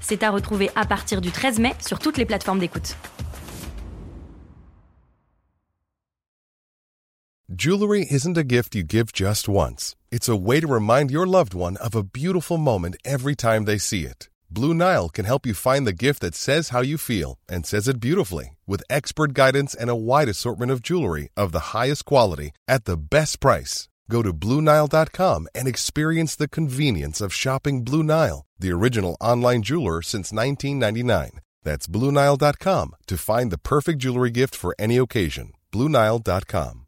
C'est à retrouver à partir du 13 mai sur toutes les plateformes d'écoute. Jewelry isn't a gift you give just once. It's a way to remind your loved one of a beautiful moment every time they see it. Blue Nile can help you find the gift that says how you feel and says it beautifully with expert guidance and a wide assortment of jewelry of the highest quality at the best price. Go to BlueNile.com and experience the convenience of shopping Blue Nile, the original online jeweler since 1999. That's BlueNile.com to find the perfect jewelry gift for any occasion. BlueNile.com.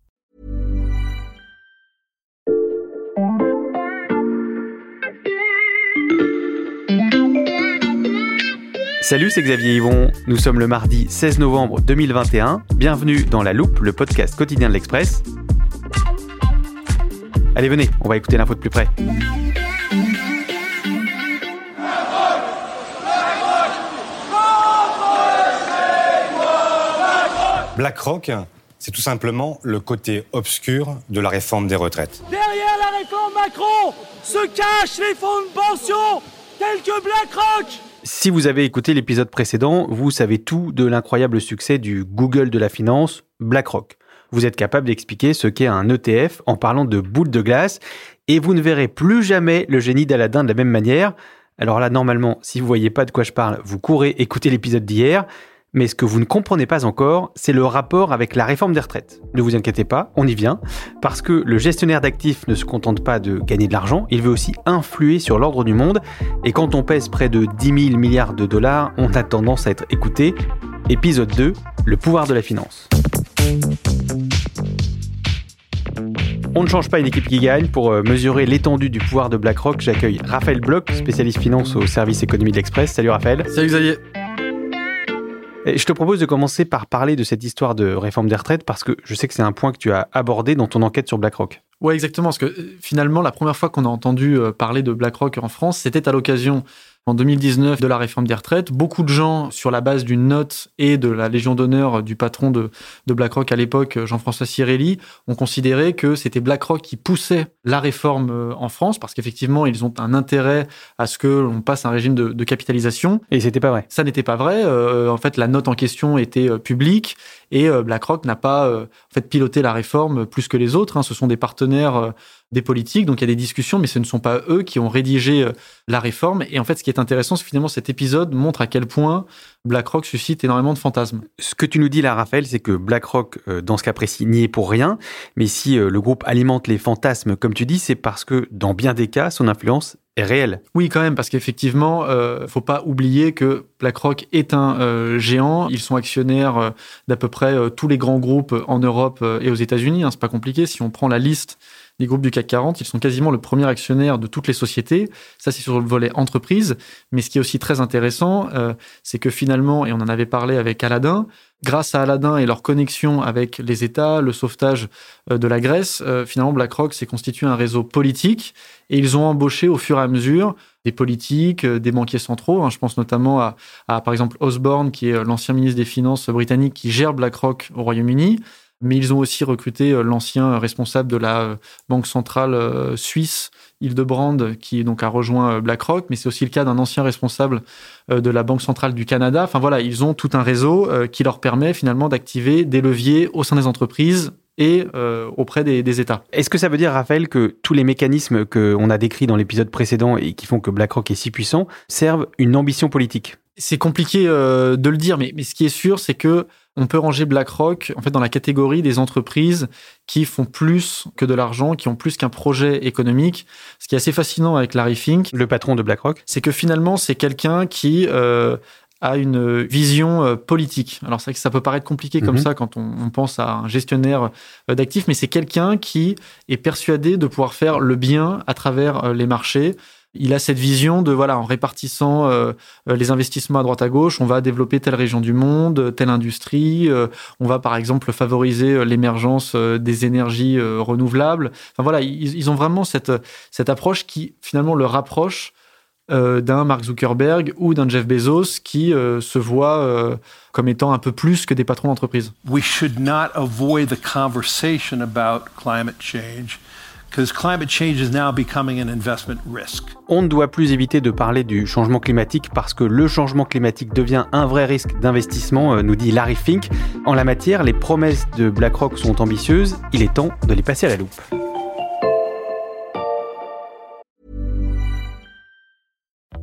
Salut, c'est Xavier Yvon. Nous sommes le mardi 16 novembre 2021. Bienvenue dans La Loupe, le podcast quotidien de l'Express. Allez, venez, on va écouter l'info de plus près. BlackRock, c'est tout simplement le côté obscur de la réforme des retraites. Derrière la réforme Macron se cachent les fonds de pension tels que BlackRock Si vous avez écouté l'épisode précédent, vous savez tout de l'incroyable succès du Google de la finance, BlackRock. Vous êtes capable d'expliquer ce qu'est un ETF en parlant de boule de glace et vous ne verrez plus jamais le génie d'Aladin de la même manière. Alors là, normalement, si vous voyez pas de quoi je parle, vous courez écouter l'épisode d'hier. Mais ce que vous ne comprenez pas encore, c'est le rapport avec la réforme des retraites. Ne vous inquiétez pas, on y vient, parce que le gestionnaire d'actifs ne se contente pas de gagner de l'argent, il veut aussi influer sur l'ordre du monde, et quand on pèse près de 10 000 milliards de dollars, on a tendance à être écouté. Épisode 2, le pouvoir de la finance. On ne change pas une équipe qui gagne. Pour euh, mesurer l'étendue du pouvoir de BlackRock, j'accueille Raphaël Bloch, spécialiste finance au service économie de l'Express. Salut Raphaël. Salut Xavier. Et je te propose de commencer par parler de cette histoire de réforme des retraites parce que je sais que c'est un point que tu as abordé dans ton enquête sur BlackRock. Ouais, exactement. Parce que euh, finalement, la première fois qu'on a entendu euh, parler de BlackRock en France, c'était à l'occasion en 2019 de la réforme des retraites. Beaucoup de gens, sur la base d'une note et de la Légion d'honneur du patron de, de BlackRock à l'époque, Jean-François Cirelli, ont considéré que c'était BlackRock qui poussait la réforme euh, en France, parce qu'effectivement, ils ont un intérêt à ce que l'on passe un régime de, de capitalisation. Et c'était pas vrai. Ça n'était pas vrai. Euh, en fait, la note en question était euh, publique et euh, BlackRock n'a pas euh, en fait piloté la réforme plus que les autres. Hein. Ce sont des partenaires euh, des politiques, donc il y a des discussions, mais ce ne sont pas eux qui ont rédigé la réforme. Et en fait, ce qui est intéressant, c'est finalement cet épisode montre à quel point BlackRock suscite énormément de fantasmes. Ce que tu nous dis là, Raphaël, c'est que BlackRock, dans ce cas précis, n'y est pour rien. Mais si le groupe alimente les fantasmes, comme tu dis, c'est parce que dans bien des cas, son influence est réelle. Oui, quand même, parce qu'effectivement, euh, faut pas oublier que BlackRock est un euh, géant. Ils sont actionnaires euh, d'à peu près euh, tous les grands groupes en Europe euh, et aux États-Unis. Hein, c'est pas compliqué. Si on prend la liste des groupes du CAC 40, ils sont quasiment le premier actionnaire de toutes les sociétés. Ça, c'est sur le volet entreprise. Mais ce qui est aussi très intéressant, euh, c'est que finalement, et on en avait parlé avec Aladdin, grâce à Aladdin et leur connexion avec les États, le sauvetage euh, de la Grèce, euh, finalement, BlackRock s'est constitué un réseau politique et ils ont embauché au fur et à mesure des politiques, des banquiers centraux. Hein. Je pense notamment à, par exemple, Osborne, qui est l'ancien ministre des Finances britannique qui gère BlackRock au Royaume-Uni mais ils ont aussi recruté l'ancien responsable de la banque centrale suisse, Hildebrand, qui donc a rejoint BlackRock, mais c'est aussi le cas d'un ancien responsable de la banque centrale du Canada. Enfin voilà, ils ont tout un réseau qui leur permet finalement d'activer des leviers au sein des entreprises et euh, auprès des, des États. Est-ce que ça veut dire, Raphaël, que tous les mécanismes qu'on a décrits dans l'épisode précédent et qui font que BlackRock est si puissant servent une ambition politique? C'est compliqué euh, de le dire, mais, mais ce qui est sûr, c'est que on peut ranger BlackRock en fait dans la catégorie des entreprises qui font plus que de l'argent, qui ont plus qu'un projet économique. Ce qui est assez fascinant avec Larry Fink, le patron de BlackRock, c'est que finalement c'est quelqu'un qui euh, a une vision euh, politique. Alors c'est vrai que ça peut paraître compliqué comme Mhm. ça quand on, on pense à un gestionnaire euh, d'actifs, mais c'est quelqu'un qui est persuadé de pouvoir faire le bien à travers euh, les marchés. Il a cette vision de voilà en répartissant euh, les investissements à droite à gauche, on va développer telle région du monde, telle industrie, on va par exemple favoriser l'émergence des énergies renouvelables. Enfin voilà, ils, ils, ont vraiment cette cette approche qui finalement le rapproche d'un Mark Zuckerberg ou d'un Jeff Bezos qui se voit comme étant un peu plus que des patrons d'entreprise. We should not avoid the conversation about climate change. On ne doit plus éviter de parler du changement climatique parce que le changement climatique devient un vrai risque d'investissement, euh, nous dit Larry Fink. En la matière, les promesses de BlackRock sont ambitieuses, il est temps de les passer à la loupe.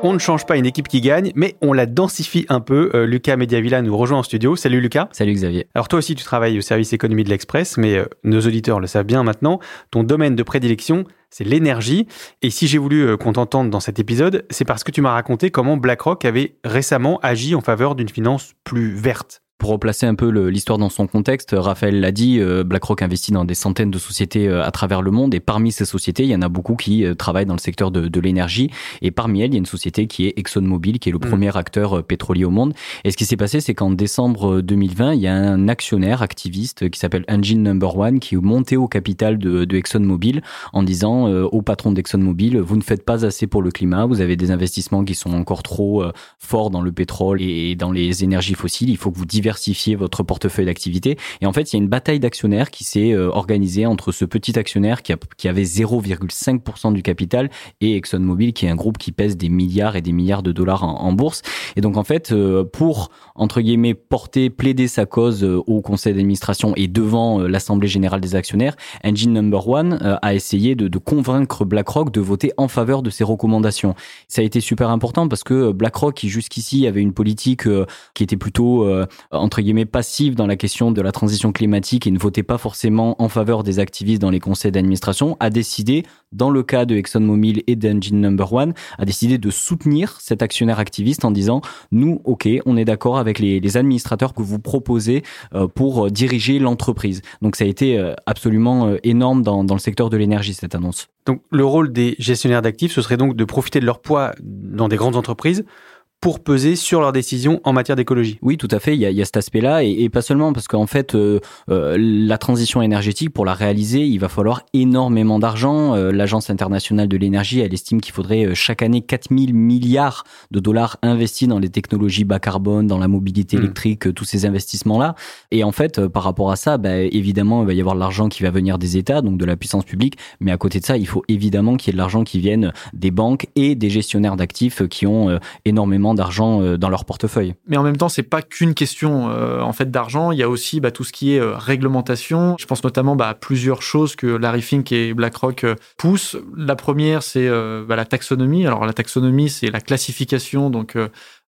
On ne change pas une équipe qui gagne, mais on la densifie un peu. Euh, Lucas Mediavilla nous rejoint en studio. Salut Lucas. Salut Xavier. Alors toi aussi tu travailles au service économie de l'Express, mais euh, nos auditeurs le savent bien maintenant. Ton domaine de prédilection, c'est l'énergie. Et si j'ai voulu euh, qu'on t'entende dans cet épisode, c'est parce que tu m'as raconté comment BlackRock avait récemment agi en faveur d'une finance plus verte. Pour replacer un peu l'histoire dans son contexte, Raphaël l'a dit, euh, BlackRock investit dans des centaines de sociétés euh, à travers le monde et parmi ces sociétés, il y en a beaucoup qui euh, travaillent dans le secteur de, de l'énergie et parmi elles, il y a une société qui est ExxonMobil, qui est le mm. premier acteur pétrolier au monde. Et ce qui s'est passé, c'est qu'en décembre 2020, il y a un actionnaire activiste qui s'appelle Engine Number One qui est monté au capital de, de ExxonMobil en disant au patron d'ExxonMobil, vous ne faites pas assez pour le climat, vous avez des investissements qui sont encore trop forts dans le pétrole et dans les énergies fossiles, il faut que vous diversifiez diversifier votre portefeuille d'activité. Et en fait, il y a une bataille d'actionnaires qui s'est euh, organisée entre ce petit actionnaire qui, a, qui avait 0,5% du capital et ExxonMobil, qui est un groupe qui pèse des milliards et des milliards de dollars en, bourse. Et donc, en fait, euh, pour, entre guillemets, porter, plaider sa cause euh, au conseil d'administration et devant l'Assemblée générale des actionnaires, Engine Number One a essayé de, de convaincre BlackRock de voter en faveur de ses recommandations. Ça a été super important parce que BlackRock, qui jusqu'ici avait une politique qui était plutôt entre guillemets passive dans la question de la transition climatique et ne votait pas forcément en faveur des activistes dans les conseils d'administration, a décidé, dans le cas de ExxonMobil et d'Engine Number One, a décidé de soutenir cet actionnaire activiste en disant nous, ok, on est d'accord avec les, administrateurs que vous proposez euh, pour euh, diriger l'entreprise. Donc ça a été euh, absolument énorme dans, dans le secteur de l'énergie cette annonce. Donc le rôle des gestionnaires d'actifs, ce serait donc de profiter de leur poids dans des grandes entreprises pour peser sur leurs décisions en matière d'écologie. Oui, tout à fait. Il y a, il y a cet aspect-là, et, et, pas seulement parce qu'en fait, euh, euh, la transition énergétique, pour la réaliser, il va falloir énormément d'argent. Euh, L'Agence internationale de l'énergie, elle estime qu'il faudrait euh, chaque année 4000 milliards de dollars investis dans les technologies bas carbone, dans la mobilité hmm. électrique, tous ces investissements-là. Et en fait, par rapport à ça, bah, évidemment, il va y avoir de l'argent qui va venir des États, donc de la puissance publique. Mais à côté de ça, il faut évidemment qu'il y ait de l'argent qui vienne des banques et des gestionnaires d'actifs qui ont énormément d'argent euh, dans leur portefeuille. Mais en même temps, c'est pas qu'une question euh, en fait d'argent. Il y a aussi bah, tout ce qui est euh, réglementation. Je pense notamment bah, à plusieurs choses que Larry Fink et BlackRock poussent. La première, c'est bah, la taxonomie. Alors la taxonomie, c'est la classification donc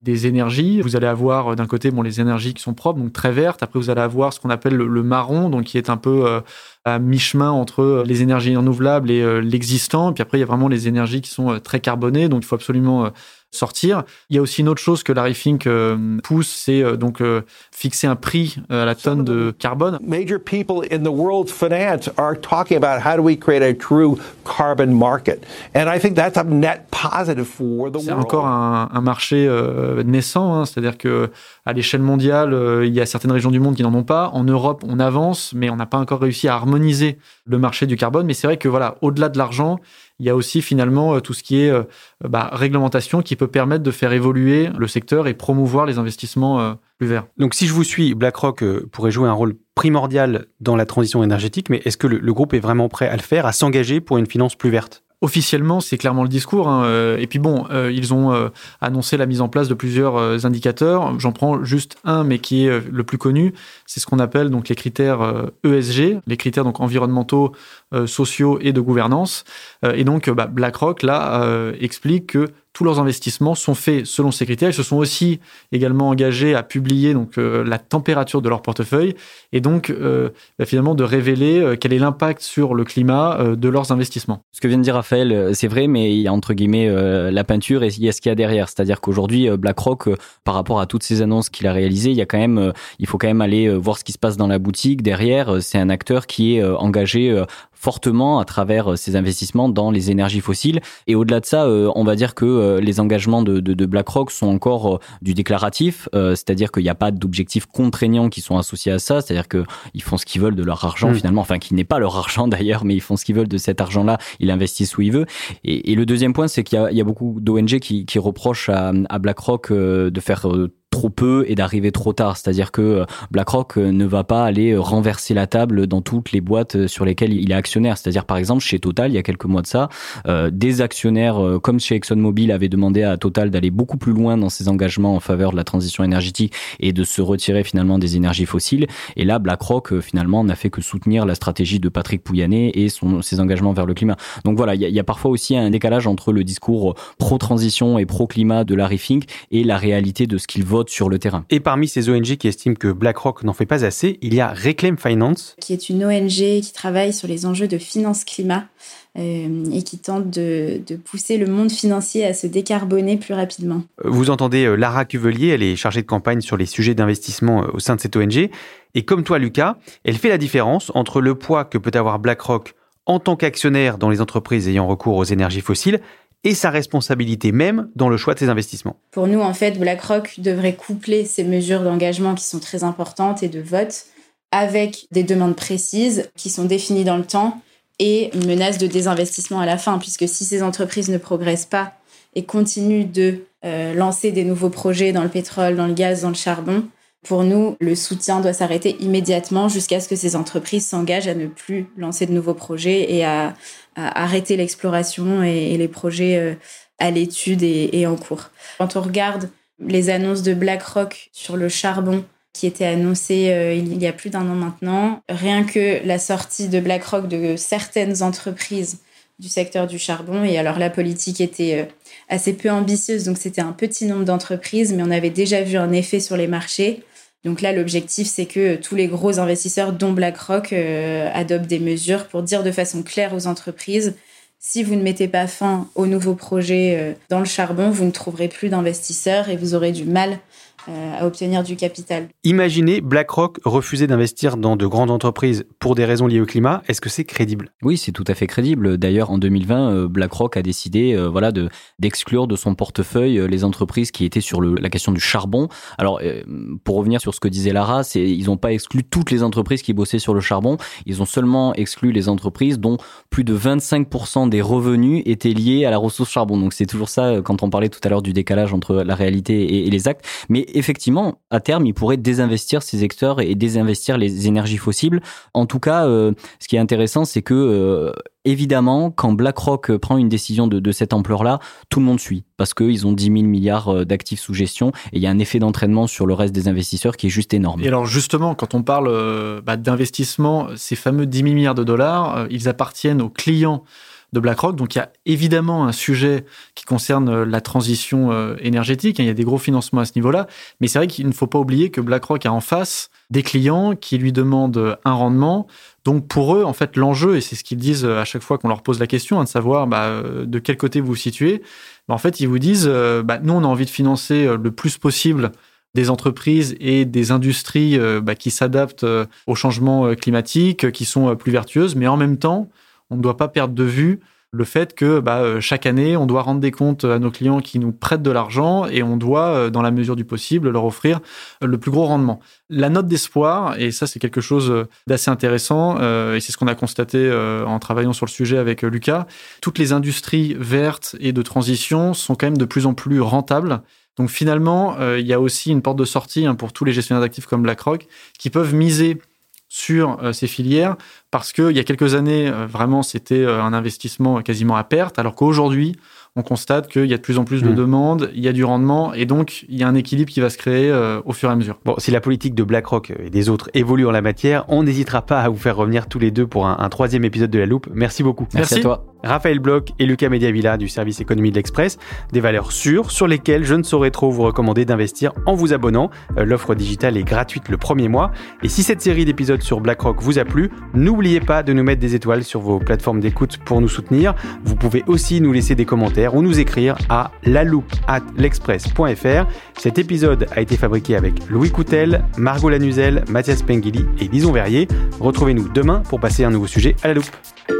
des énergies. Vous allez avoir d'un côté bon les énergies qui sont propres, donc très vertes. Après, vous allez avoir ce qu'on appelle le, marron, donc qui est un peu à mi-chemin entre les énergies renouvelables et l'existant. Puis après, il y a vraiment les énergies qui sont très carbonées, donc il faut absolument sortir. Il y a aussi une autre chose que Larry Fink euh, pousse, c'est euh, donc euh, fixer un prix à la tonne de carbone. Major people in the world's finance are talking about how do we create a true carbon market, and I think that's a net positive for the world. C'est encore un, un marché naissant, hein, c'est-à-dire que à l'échelle mondiale, il y a certaines régions du monde qui n'en ont pas. En Europe, on avance, mais on n'a pas encore réussi à harmoniser le marché du carbone. Mais c'est vrai que voilà, au-delà de l'argent, il y a aussi finalement euh, tout ce qui est euh, bah, réglementation qui peut permettre de faire évoluer le secteur et promouvoir les investissements euh, plus verts. Donc si je vous suis, BlackRock pourrait jouer un rôle primordial dans la transition énergétique, mais est-ce que le groupe est vraiment prêt à le faire, à s'engager pour une finance plus verte? Officiellement, c'est clairement le discours. Hein. Euh, et puis bon, euh, ils ont euh, annoncé la mise en place de plusieurs indicateurs. J'en prends juste un, mais qui est le plus connu. C'est ce qu'on appelle donc les critères ESG, e les critères donc environnementaux, sociaux et de gouvernance. et donc, bah, BlackRock là explique que tous leurs investissements sont faits selon ces critères. Ils se sont aussi également engagés à publier donc euh, la température de leur portefeuille et donc euh, bah, finalement de révéler euh, quel est l'impact sur le climat de leurs investissements. Ce que vient de dire Raphaël, c'est vrai, mais il y a entre guillemets la peinture et il y a ce qu'il y a derrière. C'est-à-dire qu'aujourd'hui, BlackRock, par rapport à toutes ces annonces qu'il a réalisées, il y a quand même, il faut quand même aller voir ce qui se passe dans la boutique. Derrière, c'est un acteur qui est engagé fortement à travers ses investissements dans les énergies fossiles. Et au-delà de ça, on va dire que euh, les engagements de, de, de, BlackRock sont encore euh, du déclaratif, euh, c'est-à-dire qu'il n'y a pas d'objectifs contraignants qui sont associés à ça, c'est-à-dire qu'ils font ce qu'ils veulent de leur argent mm. finalement, enfin qui n'est pas leur argent d'ailleurs, mais ils font ce qu'ils veulent de cet argent-là, ils investissent où ils veulent. Et, et le deuxième point, c'est qu'il y, y a, beaucoup d'ONG qui, qui reprochent à, à BlackRock de faire trop peu et d'arriver trop tard. C'est-à-dire que euh, BlackRock euh, ne va pas aller euh, renverser la table dans toutes les boîtes sur lesquelles il est actionnaire. C'est-à-dire par exemple chez Total, il y a quelques mois de ça, des actionnaires comme chez ExxonMobil avaient demandé à Total d'aller beaucoup plus loin dans ses engagements en faveur de la transition énergétique et de se retirer finalement des énergies fossiles. Et là, BlackRock finalement n'a fait que soutenir la stratégie de Patrick Pouyanné et son, ses engagements vers le climat. Donc voilà, il y, y a parfois aussi un décalage entre le discours pro-transition et pro-climat de Larry Fink et la réalité de ce qu'il vote sur le terrain. Et parmi ces ONG qui estiment que BlackRock n'en fait pas assez, il y a Reclaim Finance, qui est une ONG qui travaille sur les enjeux de finance climat euh, et qui tente de, pousser le monde financier à se décarboner plus rapidement. Vous entendez euh, Lara Cuvelier, elle est chargée de campagne sur les sujets d'investissement euh, au sein de cette ONG. Et comme toi, Lucas, elle fait la différence entre le poids que peut avoir BlackRock en tant qu'actionnaire dans les entreprises ayant recours aux énergies fossiles et sa responsabilité même dans le choix de ses investissements. Pour nous, en fait, BlackRock devrait coupler ces mesures d'engagement qui sont très importantes et de vote avec des demandes précises qui sont définies dans le temps et une menace de désinvestissement à la fin, puisque si ces entreprises ne progressent pas et continuent de euh, lancer des nouveaux projets dans le pétrole, dans le gaz, dans le charbon, pour nous, le soutien doit s'arrêter immédiatement jusqu'à ce que ces entreprises s'engagent à ne plus lancer de nouveaux projets et à, arrêter l'exploration et, les projets euh, à l'étude et, en cours. Quand on regarde les annonces de BlackRock sur le charbon qui étaient annoncées euh, il y a plus d'un an maintenant, rien que la sortie de BlackRock de certaines entreprises du secteur du charbon. Et alors la politique était euh, assez peu ambitieuse, donc c'était un petit nombre d'entreprises, mais on avait déjà vu un effet sur les marchés. Donc là, l'objectif, c'est que tous les gros investisseurs, dont BlackRock, euh, adoptent des mesures pour dire de façon claire aux entreprises, si vous ne mettez pas fin aux nouveaux projets euh, dans le charbon, vous ne trouverez plus d'investisseurs et vous aurez du mal euh, à obtenir du capital. Imaginez BlackRock refuser d'investir dans de grandes entreprises pour des raisons liées au climat. Est-ce que c'est crédible? Oui, c'est tout à fait crédible. D'ailleurs, en 2020, euh, BlackRock a décidé euh, voilà, de, d'exclure de son portefeuille les entreprises qui étaient sur le, la question du charbon. Alors, pour revenir sur ce que disait Lara, c'est, ils n'ont pas exclu toutes les entreprises qui bossaient sur le charbon. Ils ont seulement exclu les entreprises dont plus de 25% des revenus étaient liés à la ressource charbon. Donc, c'est toujours ça quand on parlait tout à l'heure du décalage entre la réalité et, et les actes. Mais effectivement, à terme, il pourrait désinvestir ces secteurs et désinvestir les énergies fossiles. En tout cas, euh, ce qui est intéressant, c'est que euh, évidemment, quand BlackRock prend une décision de, cette ampleur-là, tout le monde suit parce qu'ils ont 10 000 milliards euh, d'actifs sous gestion et il y a un effet d'entraînement sur le reste des investisseurs qui est juste énorme. Et alors justement, quand on parle bah, d'investissement, ces fameux 10 000 milliards de dollars, ils appartiennent aux clients de BlackRock. Donc il y a évidemment un sujet qui concerne euh, la transition euh, énergétique. Hein. Il y a des gros financements à ce niveau-là. Mais c'est vrai qu'il ne faut pas oublier que BlackRock a en face des clients qui lui demandent un rendement. Donc pour eux, en fait, l'enjeu, et c'est ce qu'ils disent euh, à chaque fois qu'on leur pose la question, hein, de savoir bah, de quel côté vous vous situez, bah, en fait, ils vous disent, bah, nous, on a envie de financer le plus possible des entreprises et des industries qui s'adaptent au changement climatique, qui sont plus vertueuses, mais en même temps, on ne doit pas perdre de vue le fait que bah, euh, chaque année, on doit rendre des comptes à nos clients qui nous prêtent de l'argent et on doit, euh, dans la mesure du possible, leur offrir le plus gros rendement. La note d'espoir, et ça c'est quelque chose d'assez intéressant, euh, et c'est ce qu'on a constaté en travaillant sur le sujet avec Lucas, toutes les industries vertes et de transition sont quand même de plus en plus rentables. Donc finalement, il y a aussi une porte de sortie hein, pour tous les gestionnaires d'actifs comme BlackRock qui peuvent miser sur euh, ces filières parce qu'il y a quelques années, euh, vraiment, c'était euh, un investissement quasiment à perte, alors qu'aujourd'hui, on constate qu'il y a de plus en plus de mmh. demandes, il y a du rendement, et donc il y a un équilibre qui va se créer au fur et à mesure. Bon, si la politique de BlackRock et des autres évolue en la matière, on n'hésitera pas à vous faire revenir tous les deux pour un, troisième épisode de La Loupe. Merci beaucoup. Merci, Merci. à toi. Raphaël Bloch et Lucas Mediavilla du service économie de l'Express. Des valeurs sûres sur lesquelles je ne saurais trop vous recommander d'investir en vous abonnant. Euh, l'offre digitale est gratuite le premier mois. Et si cette série d'épisodes sur BlackRock vous a plu, n'oubliez pas de nous mettre des étoiles sur vos plateformes d'écoute pour nous soutenir. Vous pouvez aussi nous laisser des commentaires ou nous écrire à l'express.fr. Cet épisode a été fabriqué avec Louis Coutel, Margot Lanuzel, Mathias Pengili et Lison Verrier. Retrouvez-nous demain pour passer un nouveau sujet à la loupe.